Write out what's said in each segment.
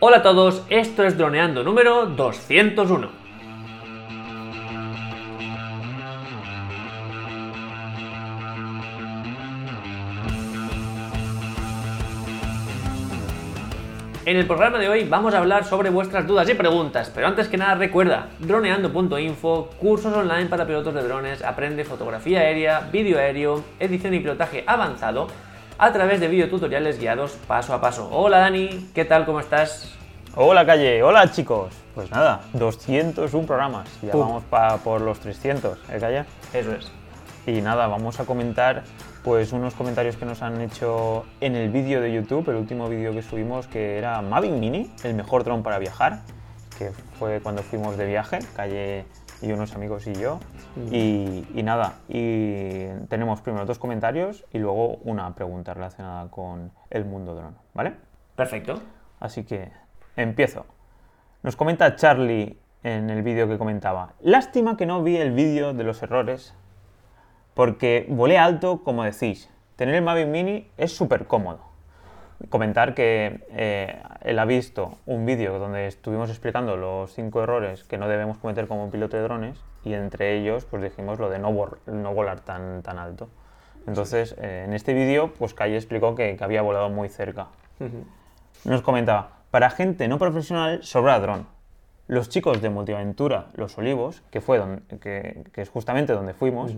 Hola a todos, esto es Droneando número 201. En el programa de hoy vamos a hablar sobre vuestras dudas y preguntas, pero antes que nada recuerda, droneando.info, cursos online para pilotos de drones, aprende fotografía aérea, vídeo aéreo, edición y pilotaje avanzado a través de videotutoriales guiados paso a paso. Hola Dani, ¿qué tal? ¿Cómo estás? Hola Calle, hola chicos. Pues nada, 201 programas, ya Pum. vamos pa- por los 300, ¿eh Calle? Eso es. Y nada, vamos a comentar pues unos comentarios que nos han hecho en el vídeo de YouTube, el último vídeo que subimos que era Mavic Mini, el mejor dron para viajar, que fue cuando fuimos de viaje, Calle y unos amigos y yo. Y, y nada, y tenemos primero dos comentarios y luego una pregunta relacionada con el mundo dron, ¿vale? Perfecto. Así que empiezo. Nos comenta Charlie en el vídeo que comentaba. Lástima que no vi el vídeo de los errores porque volé alto, como decís. Tener el Mavic Mini es súper cómodo. Comentar que eh, él ha visto un vídeo donde estuvimos explicando los cinco errores que no debemos cometer como piloto de drones y entre ellos pues dijimos lo de no, vol- no volar tan, tan alto. Entonces, eh, en este vídeo, pues Calle explicó que, que había volado muy cerca. Nos comentaba, para gente no profesional sobra dron. Los chicos de Multiaventura Los Olivos, que, fue donde, que, que es justamente donde fuimos,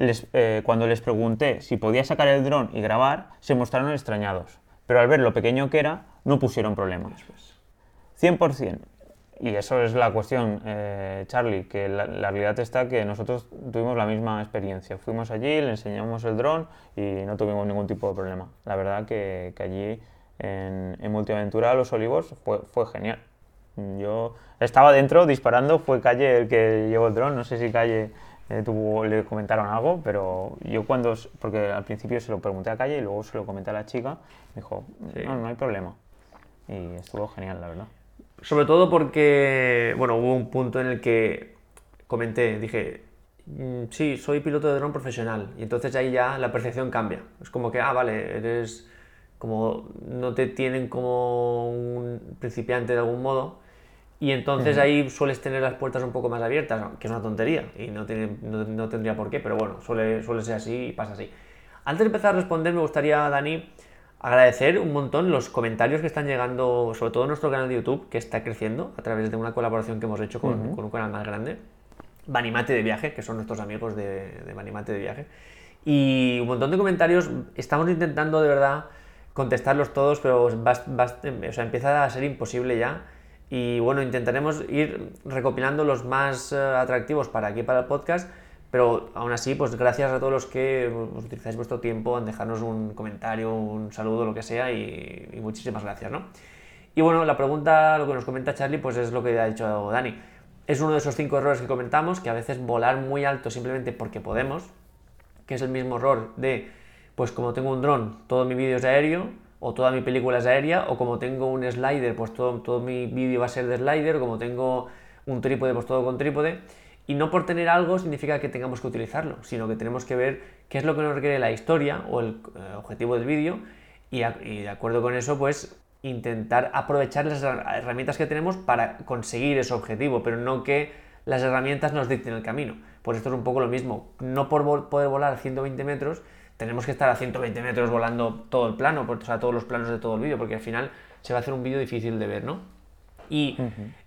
les- eh, cuando les pregunté si podía sacar el dron y grabar, se mostraron extrañados. Pero al ver lo pequeño que era, no pusieron problemas. 100%. Y eso es la cuestión, eh, Charlie, que la, la realidad está que nosotros tuvimos la misma experiencia. Fuimos allí, le enseñamos el dron y no tuvimos ningún tipo de problema. La verdad que, que allí en, en Multiaventura Los Olivos fue, fue genial. Yo estaba dentro disparando, fue Calle el que llevó el dron, no sé si Calle eh, tuvo- le comentaron algo, pero yo cuando, porque al principio se lo pregunté a Calle y luego se lo comenté a la chica, me dijo, Sí. no, no hay problema. Y estuvo genial, la verdad. Sobre todo porque, bueno, hubo un punto en el que comenté, dije, "Mm, sí, soy piloto de dron profesional. Y entonces ahí ya la percepción cambia. Es como que, ah, vale, eres como, no te tienen como un principiante de algún modo. Y entonces ahí sueles tener las puertas un poco más abiertas, que es una tontería y no, tiene, no, no tendría por qué, pero bueno, suele, suele ser así y pasa así. Antes de empezar a responder, me gustaría, Dani, agradecer un montón los comentarios que están llegando, sobre todo en nuestro canal de YouTube, que está creciendo a través de una colaboración que hemos hecho con, con un canal más grande, Banimate de Viaje, que son nuestros amigos de, de Banimate de Viaje. Y un montón de comentarios, estamos intentando de verdad contestarlos todos, pero vas- vas- o sea, empieza a ser imposible ya. Y bueno, intentaremos ir recopilando los más eh, atractivos para aquí, para el podcast, pero aún así, pues gracias a todos los que pues, utilizáis vuestro tiempo en dejarnos un comentario, un saludo, lo que sea, y, y muchísimas gracias, ¿no? Y bueno, la pregunta, lo que nos comenta Charlie, pues es lo que ha dicho Dani. Es uno de esos cinco errores que comentamos, que a veces volar muy alto simplemente porque podemos, que es el mismo error de, pues como tengo un dron, todo mi vídeo es aéreo, o toda mi película es aérea, o como tengo un slider, pues todo, todo mi vídeo va a ser de slider, o como tengo un trípode, pues todo con trípode. Y no por tener algo significa que tengamos que utilizarlo, sino que tenemos que ver qué es lo que nos requiere la historia o el objetivo del vídeo, y, de acuerdo con eso, pues intentar aprovechar las herra- herramientas que tenemos para conseguir ese objetivo, pero no que las herramientas nos dicten el camino. Pues esto es un poco lo mismo. No por poder volar a 120 metros, tenemos que estar a 120 metros volando todo el plano, o sea, todos los planos de todo el vídeo, porque al final se va a hacer un vídeo difícil de ver, ¿no? Y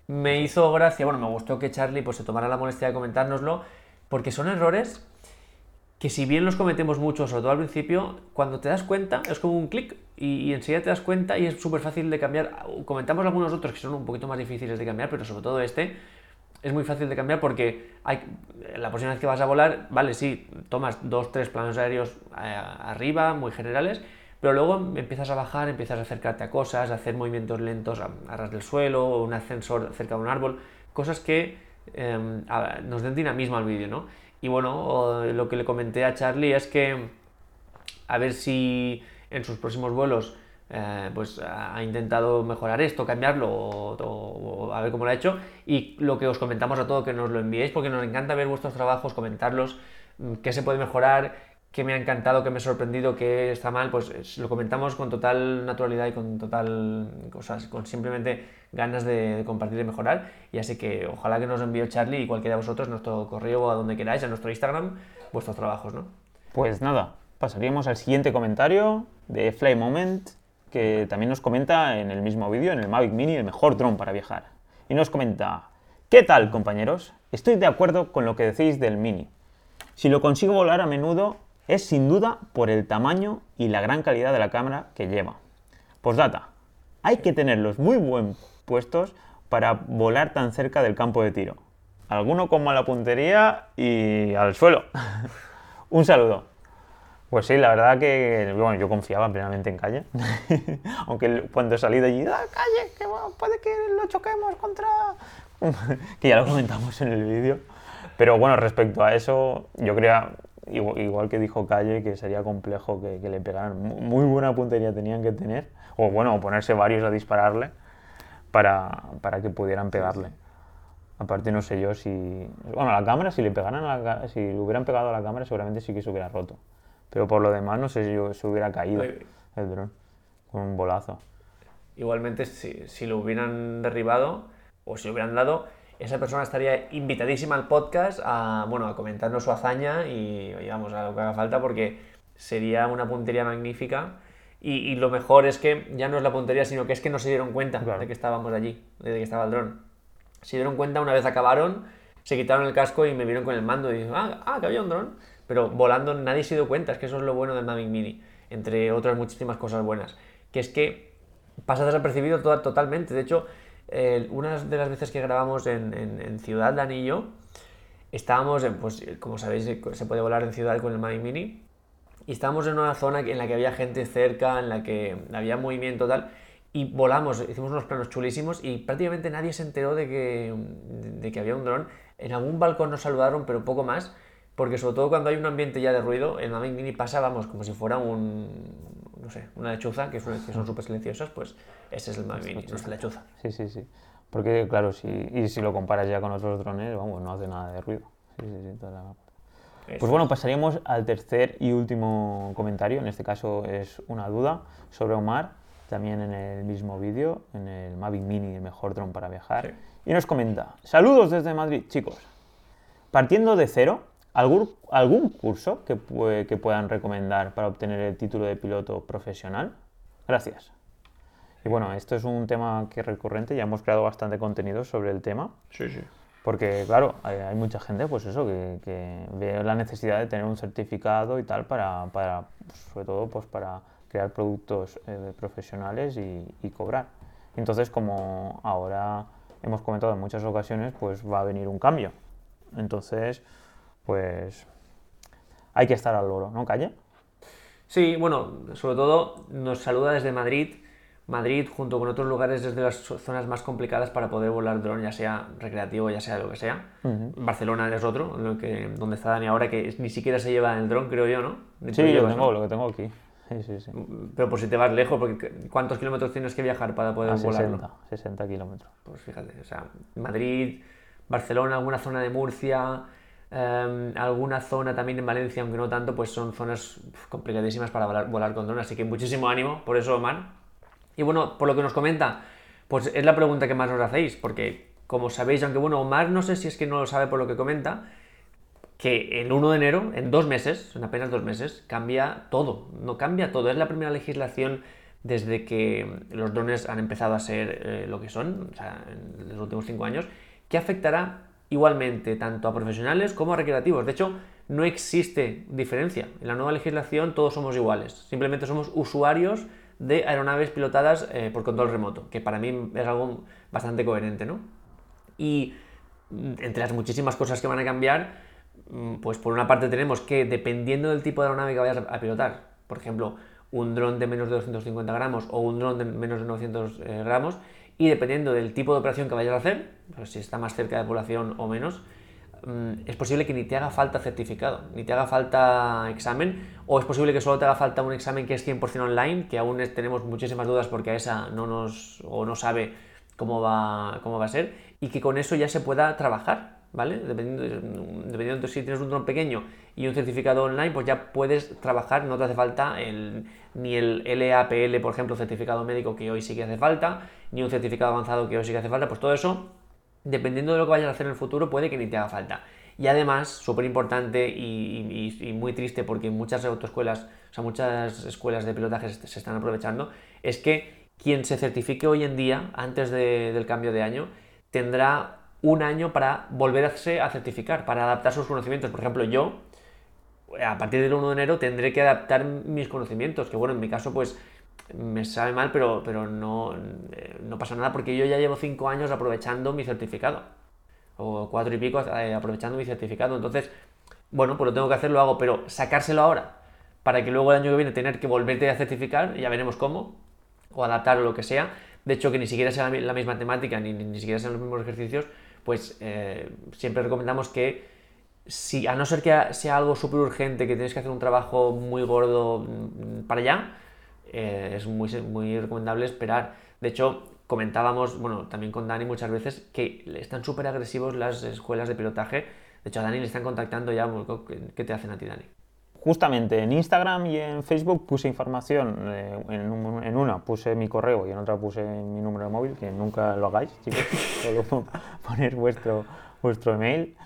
me hizo gracia, bueno, me gustó que Charlie pues, se tomara la molestia de comentárnoslo, porque son errores que si bien los cometemos mucho, sobre todo al principio, cuando te das cuenta es como un clic y, y enseguida te das cuenta y es súper fácil de cambiar. Comentamos algunos otros que son un poquito más difíciles de cambiar, pero sobre todo este es muy fácil de cambiar porque hay, la próxima vez que vas a volar, vale, sí, tomas dos, tres planos aéreos eh, arriba, muy generales, pero luego empiezas a bajar, empiezas a acercarte a cosas, a hacer movimientos lentos a, ras del suelo, un ascensor cerca de un árbol, cosas que a- nos den dinamismo al vídeo, ¿no? Y bueno, lo que le comenté a Charlie es que a ver si en sus próximos vuelos eh, pues ha intentado mejorar esto, cambiarlo o, a ver cómo lo ha hecho y lo que os comentamos a todo que nos lo enviéis porque nos encanta ver vuestros trabajos, comentarlos, mm, qué se puede mejorar, que me ha encantado, que me ha sorprendido, que está mal, pues lo comentamos con total naturalidad y con total cosas, con simplemente ganas de, compartir y mejorar. Y así que ojalá que nos envíe Charlie y cualquiera de vosotros nuestro correo o a donde queráis, a nuestro Instagram, vuestros trabajos, ¿no? Pues nada, pasaríamos al siguiente comentario de Fly Moment, que también nos comenta en el mismo vídeo, en el Mavic Mini, el mejor dron para viajar. Y nos comenta, ¿qué tal compañeros? Estoy de acuerdo con lo que decís del Mini. Si lo consigo volar a menudo, es sin duda por el tamaño y la gran calidad de la cámara que lleva. Postdata, hay que tenerlos muy buen puestos para volar tan cerca del campo de tiro. Alguno con mala puntería y al suelo. Un saludo. Pues sí, la verdad que bueno, yo confiaba plenamente en Calle. Aunque cuando salí de allí, ¡ah, Calle! Que puede que lo choquemos contra. que ya lo comentamos en el vídeo. Pero bueno, respecto a eso, yo creía, igual, que dijo Calle, que sería complejo que, le pegaran. Muy buena puntería tenían que tener, o bueno, ponerse varios a dispararle para, para que pudieran pegarle. Aparte no sé yo si... Bueno, la cámara, si le pegaran a la, si le hubieran pegado a la cámara, seguramente sí que se hubiera roto. Pero por lo demás no sé si se hubiera caído el dron con un bolazo. Igualmente, si, si lo hubieran derribado o si lo hubieran dado, esa persona estaría invitadísima al podcast a, bueno, a comentarnos su hazaña y, digamos, a lo que haga falta porque sería una puntería magnífica. Y, lo mejor es que ya no es la puntería, sino que es que no se dieron cuenta de que estábamos allí, de que estaba el dron. Se dieron cuenta una vez acabaron, se quitaron el casco y me vieron con el mando y dijeron, ah, ah, que había un dron. Pero volando nadie se dio cuenta, es que eso es lo bueno del Mavic Mini, entre otras muchísimas cosas buenas. Que es que pasa desapercibido totalmente. De hecho, una de las veces que grabamos en, Ciudad de Anillo, estábamos, en, pues como sabéis, se puede volar en ciudad con el Mavic Mini, y estábamos en una zona en la que había gente cerca, en la que había movimiento tal, y volamos, hicimos unos planos chulísimos y prácticamente nadie se enteró de que, de que había un dron. En algún balcón nos saludaron, pero poco más, porque sobre todo cuando hay un ambiente ya de ruido, el Mavic Mini pasa, vamos, como si fuera un, no sé, una lechuza, que, que son súper silenciosas, pues ese es el Mavic Mini, nuestra lechuza. Sí, sí, sí. Porque, claro, si, y si lo comparas ya con otros drones, vamos, no hace nada de ruido. Sí, sí, sí, toda Pues bueno, pasaríamos al tercer y último comentario. En este caso es una duda sobre Omar, también en el mismo vídeo, en el Mavic Mini, el mejor dron para viajar. Y nos comenta: Saludos desde Madrid, chicos. Partiendo de cero, ¿algún, algún curso que, que puedan recomendar para obtener el título de piloto profesional? Gracias. Y bueno, esto es un tema que es recurrente, ya hemos creado bastante contenido sobre el tema. Sí, sí. Porque, claro, hay, mucha gente, pues eso, que, ve la necesidad de tener un certificado y tal para, para pues, sobre todo, pues para crear productos eh, profesionales y, cobrar. Entonces, como ahora hemos comentado en muchas ocasiones, pues va a venir un cambio. Entonces, pues hay que estar al loro, ¿no, Calle? Sí, bueno, sobre todo nos saluda desde Madrid Madrid, junto con otros lugares, es de las zonas más complicadas para poder volar dron, ya sea recreativo, ya sea lo que sea. Barcelona es otro, lo que, donde está Dani ahora, que ni siquiera se lleva el dron, creo yo, ¿no? sí, yo tengo, lo que tengo aquí. Pero por si te vas lejos, porque ¿cuántos kilómetros tienes que viajar para poder volar? 60, 60 kilómetros. Pues fíjate, o sea, Madrid, Barcelona, alguna zona de Murcia, em, alguna zona también en Valencia, aunque no tanto, pues son zonas complicadísimas para volar, con dron. Así que muchísimo ánimo, por eso, man, y bueno, por lo que nos comenta, pues es la pregunta que más nos hacéis, porque como sabéis, aunque bueno, Omar no sé si es que no lo sabe por lo que comenta, que el 1 de enero, en dos meses, en apenas dos meses, cambia todo, no cambia todo, es la primera legislación desde que los drones han empezado a ser eh, lo que son, o sea, en los últimos cinco años, que afectará igualmente tanto a profesionales como a recreativos. De hecho, no existe diferencia. En la nueva legislación todos somos iguales, simplemente somos usuarios de aeronaves pilotadas eh, por control remoto, que para mí es algo bastante coherente, ¿no? Y mm, entre las muchísimas cosas que van a cambiar, mm, pues por una parte tenemos que, dependiendo del tipo de aeronave que vayas a pilotar, por ejemplo, un dron de menos de 250 gramos o un dron de menos de 900 eh, gramos, y dependiendo del tipo de operación que vayas a hacer, pues si está más cerca de población o menos, Mm, es posible que ni te haga falta certificado, ni te haga falta examen, o es posible que solo te haga falta un examen que es 100% online, que aún tenemos muchísimas dudas porque a esa no nos o no sabe cómo va, cómo va a ser, y que con eso ya se pueda trabajar. ¿Vale? Dependiendo, dependiendo de si tienes un dron pequeño y un certificado online, pues ya puedes trabajar, no te hace falta ni el LAPL, por ejemplo, certificado médico que hoy sí que hace falta, ni un certificado avanzado que hoy sí que hace falta, pues todo eso, dependiendo de lo que vayas a hacer en el futuro, puede que ni te haga falta. Y además, súper importante y, muy triste porque muchas autoescuelas, o sea, muchas escuelas de pilotaje se están aprovechando, es que quien se certifique hoy en día, antes del cambio de año, tendrá un año para volverse a certificar, para adaptar sus conocimientos. Por ejemplo, yo, a partir del 1 de enero, tendré que adaptar mis conocimientos, que bueno, en mi caso, pues me sabe mal, pero, pero no, eh, no pasa nada porque yo ya llevo 5 años aprovechando mi certificado o cuatro y pico eh, aprovechando mi certificado. Entonces, bueno, pues lo tengo que hacer, lo hago, pero sacárselo ahora para que luego el año que viene tener que volverte a certificar, ya veremos cómo, o adaptar o lo que sea. De hecho, que ni siquiera sea la misma temática, ni, ni siquiera sean los mismos ejercicios, pues eh, siempre recomendamos que si, a no ser que sea algo súper urgente, que tienes que hacer un trabajo muy gordo mm, para allá, eh, es muy, muy recomendable esperar. De hecho, comentábamos, bueno, también con Dani muchas veces, que están súper agresivos las escuelas de pilotaje. De hecho, a Dani le están contactando ya. ¿Qué te hacen a ti, Dani? Justamente en Instagram y en Facebook puse información. Eh, en, una puse mi correo y en otra puse mi número de móvil, que nunca lo hagáis, chicos. Solo poner vuestro, vuestro email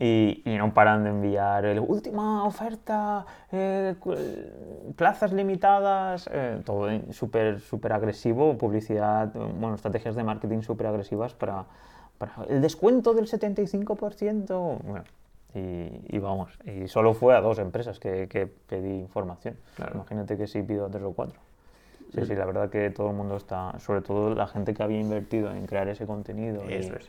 y, no paran de enviar el última oferta, eh, plazas limitadas, eh, todo súper super agresivo, publicidad, bueno, estrategias de marketing súper agresivas para, para, el descuento del 75%. Bueno, y, vamos, y solo fue a dos empresas que, que pedí información. Imagínate que sí pido a tres o cuatro. Sí, sí, la verdad que todo el mundo está, sobre todo la gente que había invertido en crear ese contenido. Eso es.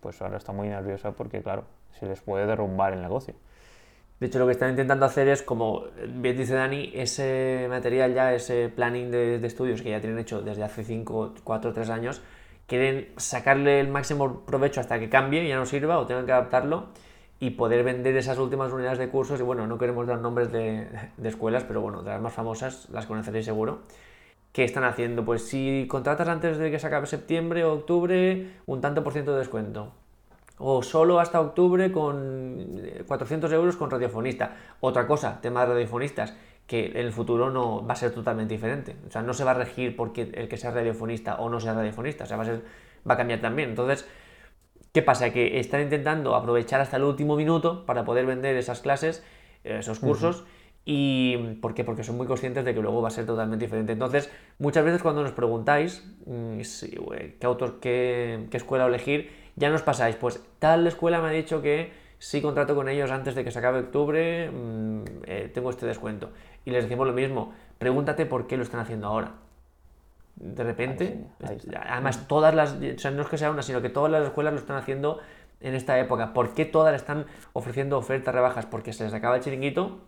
Pues ahora está muy nerviosa porque, claro, se les puede derrumbar el negocio. De hecho, lo que están intentando hacer es, como bien dice Dani, ese material ya, ese planning de, estudios que ya tienen hecho desde hace 5, 4, 3 años, quieren sacarle el máximo provecho hasta que cambie y ya no sirva o tengan que adaptarlo y poder vender esas últimas unidades de cursos. Y bueno, no queremos dar nombres de, escuelas, pero bueno, de las más famosas las conoceréis seguro. ¿Qué están haciendo? Pues si contratas antes de que se acabe septiembre o octubre, un tanto por ciento de descuento o solo hasta octubre con 400 eh, euros con radiofonista. Otra cosa, tema de radiofonistas, que en el futuro no va a ser totalmente diferente. O sea, no se va a regir porque el que sea radiofonista o no sea radiofonista, o sea, va a, ser, va a cambiar también. Entonces, ¿qué pasa? Que están intentando aprovechar hasta el último minuto para poder vender esas clases, eh, esos cursos. ¿Y por qué? Porque son muy conscientes de que luego va a ser totalmente diferente. Entonces, muchas veces cuando nos preguntáis mm, qué autor, qué, qué escuela elegir, ya nos pasáis, pues tal escuela me ha dicho que si contrato con ellos antes de que se acabe octubre, mm, eh, tengo este descuento. Y les decimos lo mismo, pregúntate por qué lo están haciendo ahora. De repente, además todas las, o sea, no es que sea una, sino que todas las escuelas lo están haciendo en esta época. ¿Por qué todas están ofreciendo ofertas rebajas? Porque se les acaba el chiringuito,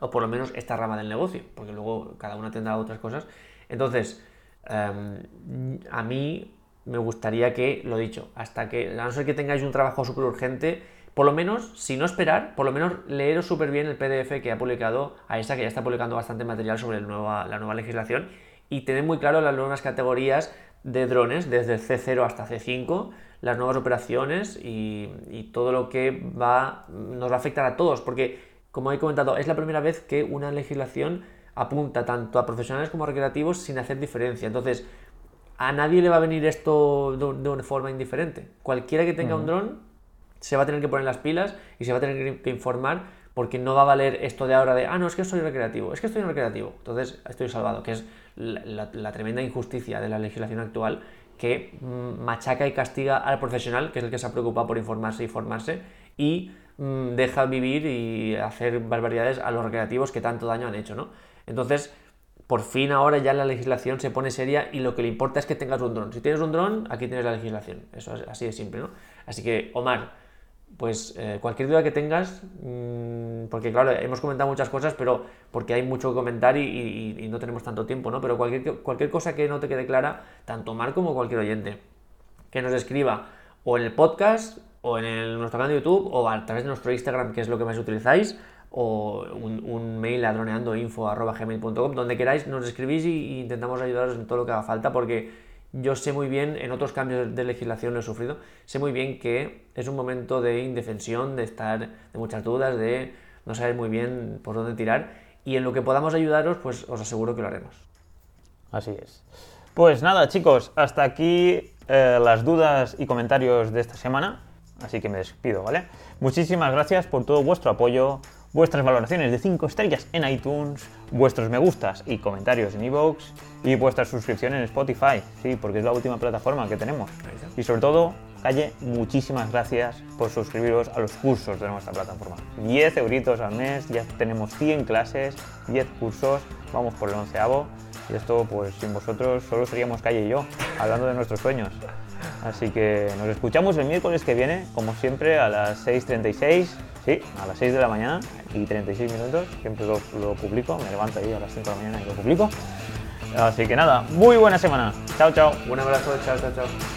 o por lo menos esta rama del negocio, porque luego cada una tendrá otras cosas. Entonces, em, a mí me gustaría que, lo dicho, hasta que, a no ser que tengáis un trabajo súper urgente, por lo menos, si no esperar, por lo menos leeros súper bien el PDF que ha publicado AESA, que ya está publicando bastante material sobre la nueva legislación, y tener muy claro las nuevas categorías de drones, desde C0 hasta C5, las nuevas operaciones y, todo lo que va, nos va a afectar a todos, porque, como he comentado, es la primera vez que una legislación apunta tanto a profesionales como a recreativos sin hacer diferencia. Entonces, a nadie le va a venir esto de, una forma indiferente. Cualquiera que tenga un dron se va a tener que poner las pilas y se va a tener que informar porque no va a valer esto de ahora de, ah, no, es que soy recreativo, es que estoy en recreativo, entonces estoy salvado, que es la, tremenda injusticia de la legislación actual que mm, machaca y castiga al profesional, que es el que se ha preocupado por informarse y formarse, y mm, deja vivir y hacer barbaridades a los recreativos que tanto daño han hecho, ¿no? Entonces, por fin ahora ya la legislación se pone seria y lo que le importa es que tengas un dron. Si tienes un dron, aquí tienes la legislación. Eso es así de simple, ¿no? Así que, Omar, pues eh, cualquier duda que tengas, mm, porque claro, hemos comentado muchas cosas, pero porque hay mucho que comentar y, no tenemos tanto tiempo, ¿no? Pero cualquier, cualquier cosa que no te quede clara, tanto Omar como cualquier oyente, que nos escriba o en el podcast, o en nuestro canal de YouTube, o a través de nuestro Instagram, que es lo que más utilizáis, o un, mail a donde queráis nos escribís y, intentamos ayudaros en todo lo que haga falta, porque yo sé muy bien, en otros cambios de legislación lo he sufrido, sé muy bien que es un momento de indefensión, de estar, de muchas dudas, de no saber muy bien por dónde tirar, y en lo que podamos ayudaros, pues os aseguro que lo haremos. Así es. Pues nada, chicos, hasta aquí eh, las dudas y comentarios de esta semana. Así que me despido, ¿vale? Muchísimas gracias por todo vuestro apoyo, vuestras valoraciones de 5 estrellas en iTunes, vuestros me gustas y comentarios en iVoox y vuestra suscripción en Spotify, sí, porque es la última plataforma que tenemos. Y sobre todo, Calle, muchísimas gracias por suscribiros a los cursos de nuestra plataforma. 10 euritos al mes, ya tenemos 100 clases, 10 cursos, vamos por el onceavo. Y esto, pues sin vosotros, solo seríamos Calle y yo, hablando de nuestros sueños. Así que nos escuchamos el miércoles que viene, como siempre, a las 6.36, sí, a las 6 de la mañana y 36 minutos, siempre lo, lo publico, me levanto ahí a las 5 de la mañana y lo publico. Así que nada, muy buena semana. Chao, chao. Un abrazo, chao, chao, chao.